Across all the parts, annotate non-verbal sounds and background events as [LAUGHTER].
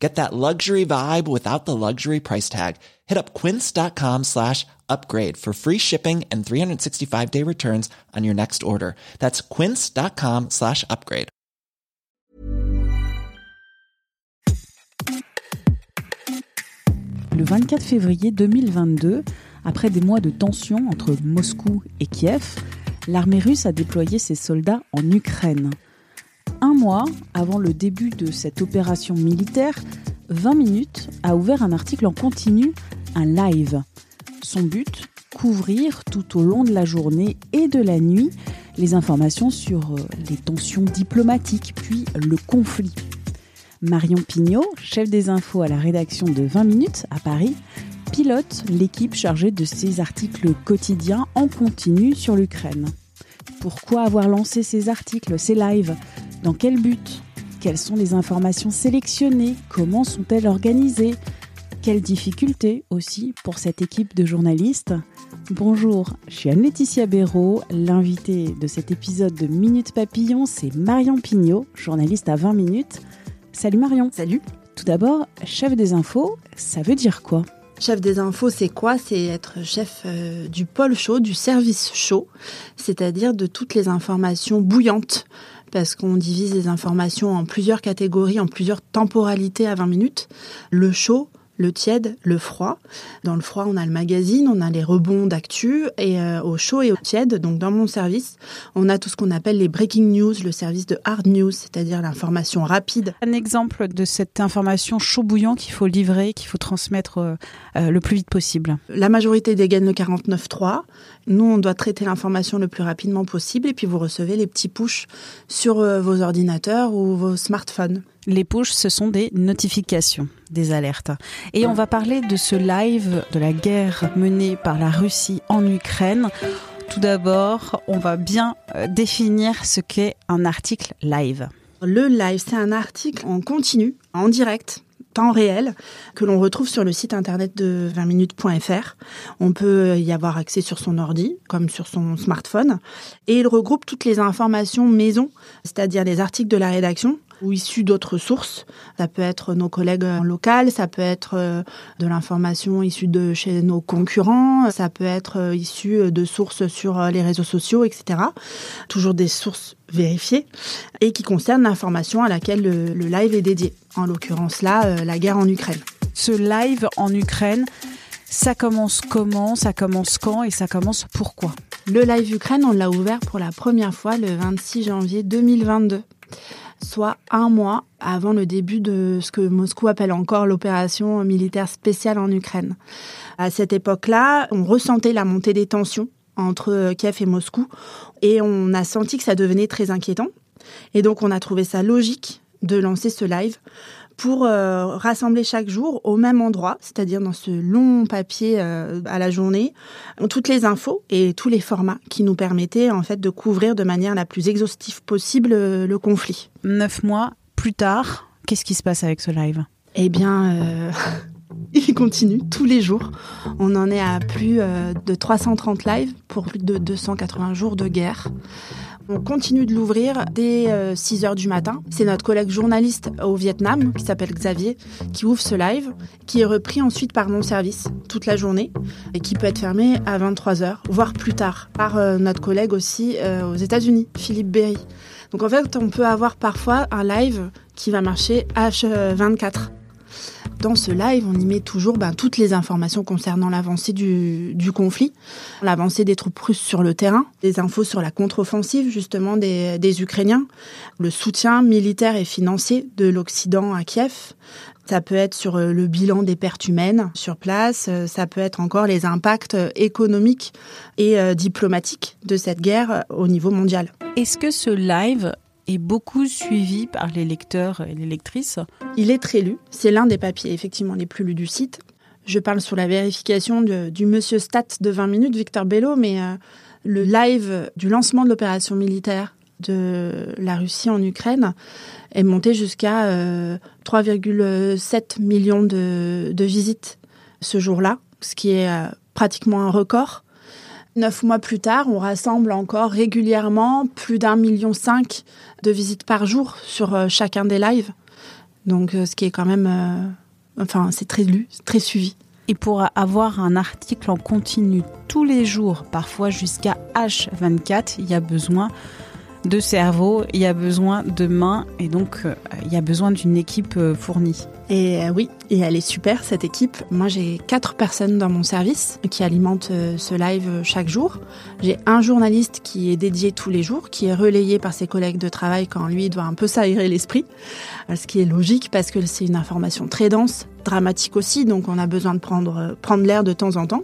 Get that luxury vibe without the luxury price tag. Hit up quince.com slash upgrade for free shipping and 365 day returns on your next order. That's quince.com slash upgrade. Le 24 février 2022, après des mois de tension entre Moscou et Kiev, l'armée russe a déployé ses soldats en Ukraine. Un mois avant le début de cette opération militaire, 20 minutes a ouvert un article en continu, un live. Son but Couvrir tout au long de la journée et de la nuit les informations sur euh, les tensions diplomatiques, puis le conflit. Marion Pignot, chef des infos à la rédaction de 20 minutes à Paris, pilote l'équipe chargée de ces articles quotidiens en continu sur l'Ukraine. Pourquoi avoir lancé ces articles, ces lives? Dans quel but? Quelles sont les informations sélectionnées? Comment sont-elles organisées? Quelles difficultés aussi pour cette équipe de journalistes? Bonjour, je suis Anne-Laetitia Béraud. L'invité de cet épisode de Minute Papillon, c'est Marion Pignot, journaliste à 20 minutes. Salut Marion. Salut. Tout d'abord, chef des infos, ça veut dire quoi? Chef des infos, c'est quoi? C'est être chef euh, du pôle chaud, du service chaud, c'est-à-dire de toutes les informations bouillantes, parce qu'on divise les informations en plusieurs catégories, en plusieurs temporalités à 20 minutes. Le chaud, le tiède, le froid. Dans le froid, on a le magazine, on a les rebonds d'actu et euh, au chaud et au tiède, donc dans mon service, on a tout ce qu'on appelle les breaking news, le service de hard news, c'est-à-dire l'information rapide. Un exemple de cette information chaud bouillant qu'il faut livrer, qu'il faut transmettre euh, euh, le plus vite possible. La majorité dégaine le 49.3. Nous, on doit traiter l'information le plus rapidement possible et puis vous recevez les petits push sur vos ordinateurs ou vos smartphones. Les push, ce sont des notifications, des alertes. Et on va parler de ce live de la guerre menée par la Russie en Ukraine. Tout d'abord, on va bien définir ce qu'est un article live. Le live, c'est un article en continu, en direct, temps réel que l'on retrouve sur le site internet de 20minutes.fr. On peut y avoir accès sur son ordi comme sur son smartphone et il regroupe toutes les informations maison, c'est-à-dire les articles de la rédaction ou issus d'autres sources. Ça peut être nos collègues locaux, ça peut être de l'information issue de chez nos concurrents, ça peut être issu de sources sur les réseaux sociaux, etc. Toujours des sources vérifiées et qui concernent l'information à laquelle le, le, live est dédié. En l'occurrence là, la guerre en Ukraine. Ce live en Ukraine, ça commence comment, ça commence quand et ça commence pourquoi? Le live Ukraine, on l'a ouvert pour la première fois le 26 janvier 2022 soit un mois avant le début de ce que Moscou appelle encore l'opération militaire spéciale en Ukraine. À cette époque-là, on ressentait la montée des tensions entre Kiev et Moscou et on a senti que ça devenait très inquiétant. Et donc on a trouvé ça logique de lancer ce live pour euh, rassembler chaque jour au même endroit, c'est-à-dire dans ce long papier euh, à la journée, toutes les infos et tous les formats qui nous permettaient en fait de couvrir de manière la plus exhaustive possible euh, le conflit. Neuf mois plus tard, qu'est-ce qui se passe avec ce live? Eh bien, euh, il continue tous les jours. On en est à plus de 330 lives pour plus de 280 jours de guerre. On continue de l'ouvrir dès 6 heures du matin. C'est notre collègue journaliste au Vietnam, qui s'appelle Xavier, qui ouvre ce live, qui est repris ensuite par mon service toute la journée et qui peut être fermé à 23 heures, voire plus tard, par notre collègue aussi aux États-Unis, Philippe Berry. Donc en fait, on peut avoir parfois un live qui va marcher H24 dans ce live, on y met toujours ben, toutes les informations concernant l'avancée du, conflit, l'avancée des troupes russes sur le terrain, des infos sur la contre-offensive justement des, des, Ukrainiens, le soutien militaire et financier de l'Occident à Kiev. Ça peut être sur le bilan des pertes humaines sur place, ça peut être encore les impacts économiques et euh, diplomatiques de cette guerre au niveau mondial. Est-ce que ce live est beaucoup suivi par les lecteurs et les lectrices. Il est très lu. C'est l'un des papiers effectivement les plus lus du site. Je parle sur la vérification du monsieur Stat de 20 minutes, Victor Bello, mais euh, le live du lancement de l'opération militaire de la Russie en Ukraine est monté jusqu'à 3,7 millions de, de, visites ce jour-là, ce qui est pratiquement un record. Neuf mois plus tard, on rassemble encore régulièrement plus d'un million cinq de visites par jour sur euh, chacun des lives. Donc, euh, ce qui est quand même, euh, enfin, c'est très lu, très suivi. Et pour avoir un article en continu tous les jours, parfois jusqu'à H24, il y a besoin de cerveau, il y a besoin de mains et donc il y a besoin d'une équipe fournie. Et euh, oui, et elle est super cette équipe. Moi j'ai quatre personnes dans mon service qui alimentent euh, ce live euh, chaque jour. J'ai un journaliste qui est dédié tous les jours, qui est relayé par ses collègues de travail quand lui doit un peu s'aérer l'esprit. Ce qui est logique parce que c'est une information très dense, dramatique aussi, donc on a besoin de prendre, prendre l'air de temps en temps.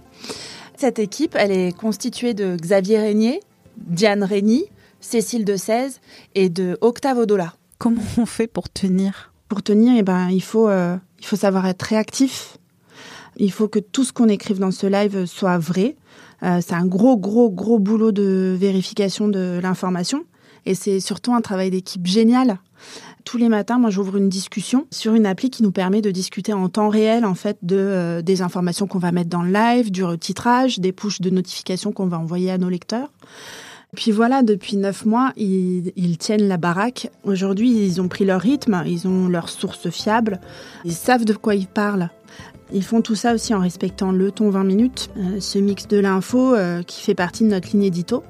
Cette équipe, elle est constituée de Xavier Régnier, Diane Régny, Cécile de 16 et de Octave Odola. Comment on fait pour tenir? Pour tenir, eh ben, il faut, euh, il faut savoir être réactif. Il faut que tout ce qu'on écrive dans ce live soit vrai. Euh, c'est un gros, gros, gros boulot de vérification de l'information. Et c'est surtout un travail d'équipe génial. Tous les matins, moi, j'ouvre une discussion sur une appli qui nous permet de discuter en temps réel, en fait, de euh, des informations qu'on va mettre dans le live, du retitrage, des pushes de notifications qu'on va envoyer à nos lecteurs. Puis voilà, depuis neuf mois, ils, tiennent la baraque. Aujourd'hui, ils ont pris leur rythme, ils ont leurs sources fiables, ils savent de quoi ils parlent. Ils font tout ça aussi en respectant le ton 20 minutes, euh, ce mix de l'info euh, qui fait partie de notre ligne édito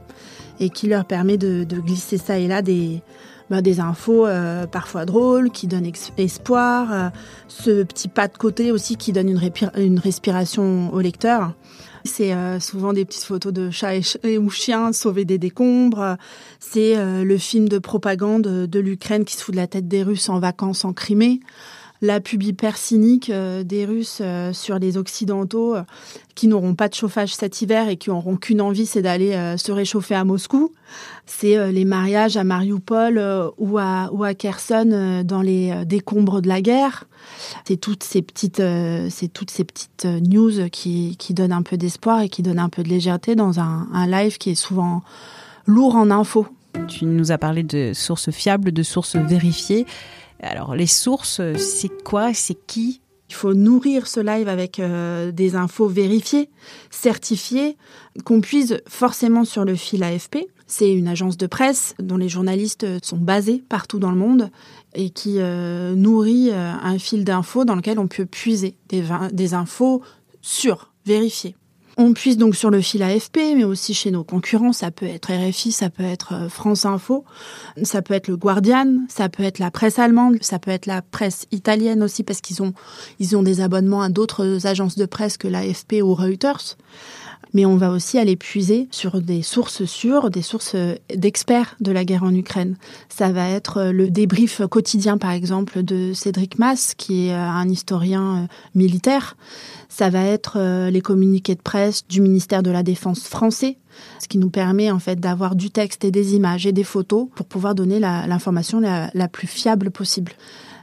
et qui leur permet de, glisser ça et là des, bah, infos euh, parfois drôles, qui donnent espoir, ce petit pas de côté aussi qui donne une respiration au lecteur. C'est euh, souvent des petites photos de chats et, ou chiens sauvés des décombres. C'est euh, le film de propagande de l'Ukraine qui se fout de la tête des Russes en vacances en Crimée. La pub hyper cynique euh, des Russes sur les Occidentaux qui n'auront pas de chauffage cet hiver et qui n'auront qu'une envie, c'est d'aller se réchauffer à Moscou. C'est les mariages à Mariupol ou à, ou Kherson dans les décombres de la guerre. C'est toutes ces petites, euh, c'est toutes ces petites euh, news qui, qui donnent un peu d'espoir et qui donnent un peu de légèreté dans un, un live qui est souvent lourd en infos. Tu nous as parlé de sources fiables, de sources vérifiées. Alors les sources, c'est quoi? C'est qui? Il faut nourrir ce live avec euh, des infos vérifiées, certifiées, qu'on puise forcément sur le fil AFP. C'est une agence de presse dont les journalistes sont basés partout dans le monde et qui euh, nourrit euh, un fil d'infos dans lequel on peut puiser des infos sûres, vérifiées. On puise donc sur le fil AFP, mais aussi chez nos concurrents. Ça peut être RFI, ça peut être euh, France Info, ça peut être le Guardian, ça peut être la presse allemande, ça peut être la presse italienne aussi parce qu'ils ont ils ont des abonnements à d'autres agences de presse que l'AFP ou Reuters mais on va aussi aller puiser sur des sources sûres, des sources d'experts de la guerre en Ukraine. Ça va être le débrief quotidien, par exemple, de Cédric Mass, qui est un historien euh, militaire. Ça va être euh, les communiqués de presse du ministère de la Défense français, ce qui nous permet en fait d'avoir du texte et des images et des photos pour pouvoir donner l'information la, plus fiable possible.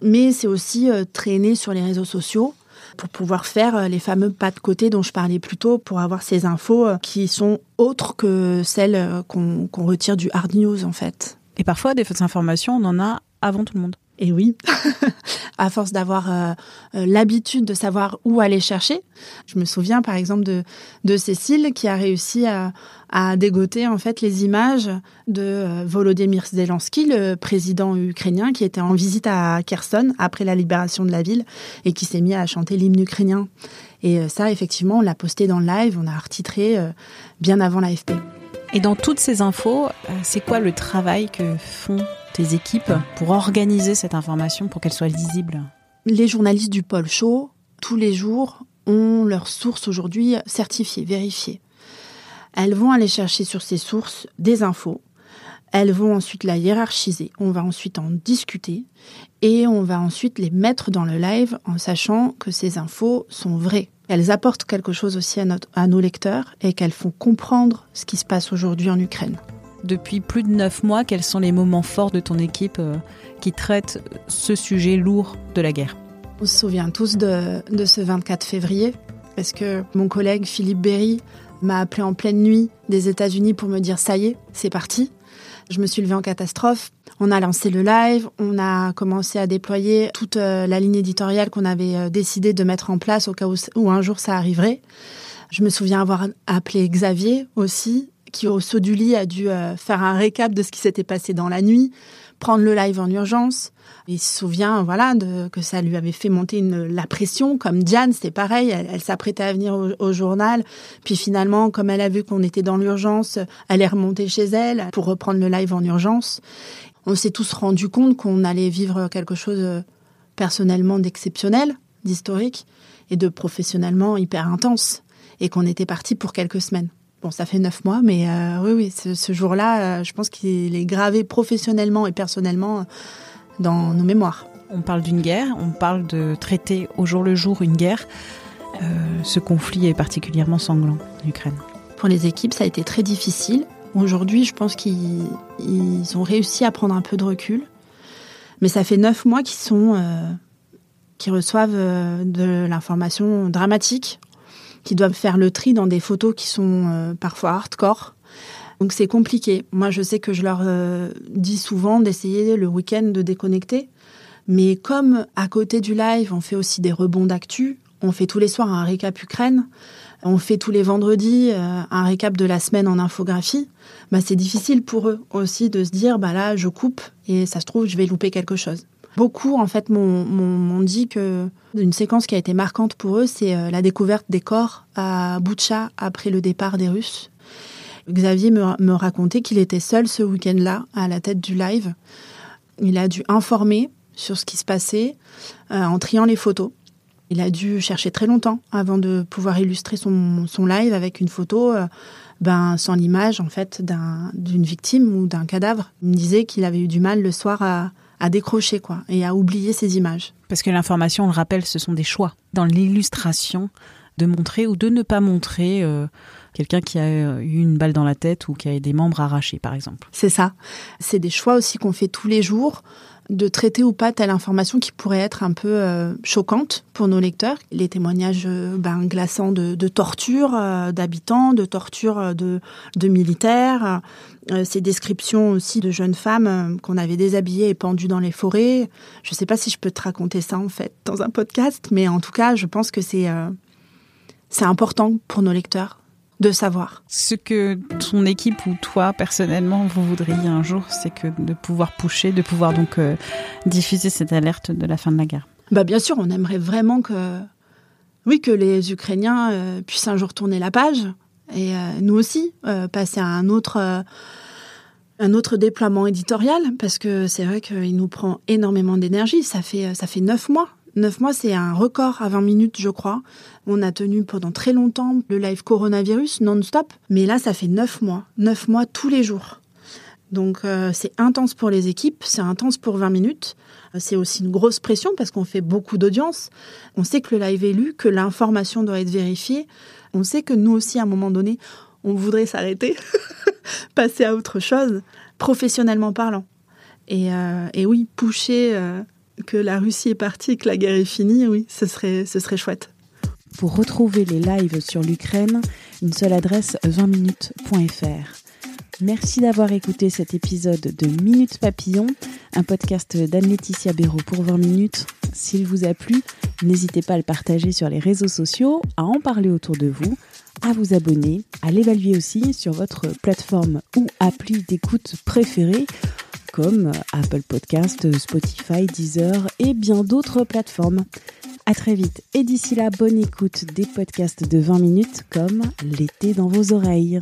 Mais c'est aussi euh, traîner sur les réseaux sociaux pour pouvoir faire euh, les fameux pas de côté dont je parlais plus tôt, pour avoir ces infos euh, qui sont autres que celles qu'on retire du hard news en fait. Et parfois, des fausses informations, on en a avant tout le monde. Et oui, [LAUGHS] à force d'avoir euh, euh, l'habitude de savoir où aller chercher. Je me souviens par exemple de, de Cécile qui a réussi à, à dégoter en fait les images de euh, Volodymyr Zelensky, le président ukrainien qui était en visite à Kherson après la libération de la ville et qui s'est mis à chanter l'hymne ukrainien. Et ça, effectivement, on l'a posté dans le live, on a retitré bien avant l'AFP. Et dans toutes ces infos, c'est quoi le travail que font tes équipes pour organiser cette information pour qu'elle soit lisible? Les journalistes du pôle chaud, tous les jours, ont leurs sources aujourd'hui certifiées, vérifiées. Elles vont aller chercher sur ces sources des infos. Elles vont ensuite la hiérarchiser. On va ensuite en discuter et on va ensuite les mettre dans le live en sachant que ces infos sont vraies. Elles apportent quelque chose aussi à, à nos lecteurs et qu'elles font comprendre ce qui se passe aujourd'hui en Ukraine depuis plus de neuf mois, quels sont les moments forts de ton équipe euh, qui traitent ce sujet lourd de la guerre? On se souvient tous de, ce 24 février, parce que mon collègue Philippe Berry m'a appelé en pleine nuit des États-Unis pour me dire ça y est, c'est parti. Je me suis levée en catastrophe. On a lancé le live, on a commencé à déployer toute euh, la ligne éditoriale qu'on avait euh, décidé de mettre en place au cas où, un jour ça arriverait. Je me souviens avoir appelé Xavier aussi, qui au saut du lit a dû euh, faire un récap de ce qui s'était passé dans la nuit, prendre le live en urgence. Il se souvient, voilà, que ça lui avait fait monter une, la pression. Comme Diane, c'était pareil. Elle, s'apprêtait à venir au, journal. Puis finalement, comme elle a vu qu'on était dans l'urgence, elle est remontée chez elle pour reprendre le live en urgence. On s'est tous rendu compte qu'on allait vivre quelque chose euh, personnellement d'exceptionnel, d'historique, et de professionnellement hyper intense. Et qu'on était parti pour quelques semaines. Bon, ça fait neuf mois, mais euh, oui, oui, ce, ce jour-là, euh, je pense qu'il est gravé professionnellement et personnellement dans nos mémoires. On parle d'une guerre, on parle de traiter au jour le jour une guerre. Euh, ce conflit est particulièrement sanglant en Ukraine. Pour les équipes, ça a été très difficile. Aujourd'hui, je pense qu'ils ont réussi à prendre un peu de recul. Mais ça fait neuf mois qu'ils sont, euh, qu'ils reçoivent euh, de l'information dramatique, qu'ils doivent faire le tri dans des photos qui sont parfois hardcore, donc c'est compliqué. Moi, je sais que je leur euh, dis souvent d'essayer le week-end de déconnecter. Mais comme à côté du live, on fait aussi des rebonds d'actu, on fait tous les soirs un récap Ukraine, on fait tous les vendredis euh, un récap de la semaine en infographie, bah c'est difficile pour eux aussi de se dire bah là je coupe et ça se trouve je vais louper quelque chose. Beaucoup en fait m'ont dit que une séquence qui a été marquante pour eux, c'est euh, la découverte des corps à Boutcha après le départ des Russes. Xavier me, racontait qu'il était seul ce week-end-là à la tête du live. Il a dû informer sur ce qui se passait euh, en triant les photos. Il a dû chercher très longtemps avant de pouvoir illustrer son, live avec une photo euh, ben, sans l'image en fait d'une victime ou d'un cadavre. Il me disait qu'il avait eu du mal le soir à, décrocher quoi et à oublier ces images. Parce que l'information, on le rappelle, ce sont des choix dans l'illustration de montrer ou de ne pas montrer. Euh, quelqu'un qui a eu une balle dans la tête ou qui a eu des membres arrachés, par exemple. C'est ça. C'est des choix aussi qu'on fait tous les jours de traiter ou pas telle information qui pourrait être un peu euh, choquante pour nos lecteurs. Les témoignages euh, ben, glaçants de, torture euh, d'habitants, de torture de, de militaires, ces descriptions aussi de jeunes femmes qu'on avait déshabillées et pendues dans les forêts. Je ne sais pas si je peux te raconter ça en fait dans un podcast, mais en tout cas, je pense que c'est c'est important pour nos lecteurs de savoir. Ce que ton équipe ou toi personnellement vous voudriez un jour, c'est que de pouvoir pousser, de pouvoir donc euh, diffuser cette alerte de la fin de la guerre. Bah bien sûr, on aimerait vraiment que oui que les Ukrainiens euh, puissent un jour tourner la page et euh, nous aussi passer à un autre un autre déploiement éditorial parce que c'est vrai qu'il nous prend énormément d'énergie. Ça fait ça fait neuf mois Neuf mois, c'est un record à 20 minutes, je crois. On a tenu pendant très longtemps le live coronavirus non-stop. Mais là, ça fait neuf mois. Neuf mois tous les jours. Donc euh, c'est intense pour les équipes, c'est intense pour 20 minutes. C'est aussi une grosse pression parce qu'on fait beaucoup d'audience. On sait que le live est lu, que l'information doit être vérifiée. On sait que nous aussi, à un moment donné, on voudrait s'arrêter, [LAUGHS] passer à autre chose, professionnellement parlant. Et, euh, oui, pousser euh, que la Russie est partie que la guerre est finie, oui, ce serait, ce serait chouette. Pour retrouver les lives sur l'Ukraine, une seule adresse 20minutes.fr. Merci d'avoir écouté cet épisode de Minutes Papillon, un podcast d'Anne-Laetitia Béraud pour 20 minutes. S'il vous a plu, n'hésitez pas à le partager sur les réseaux sociaux, à en parler autour de vous, à vous abonner, à l'évaluer aussi sur votre plateforme ou appli d'écoute préférée comme Apple Podcast, Spotify, Deezer et bien d'autres plateformes. À très vite et d'ici là, bonne écoute des podcasts de 20 minutes comme l'été dans vos oreilles.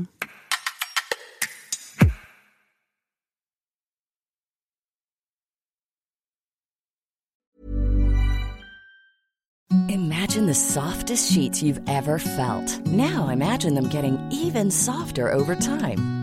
Imagine the softest sheets you've ever felt. Now imagine them getting even softer over time.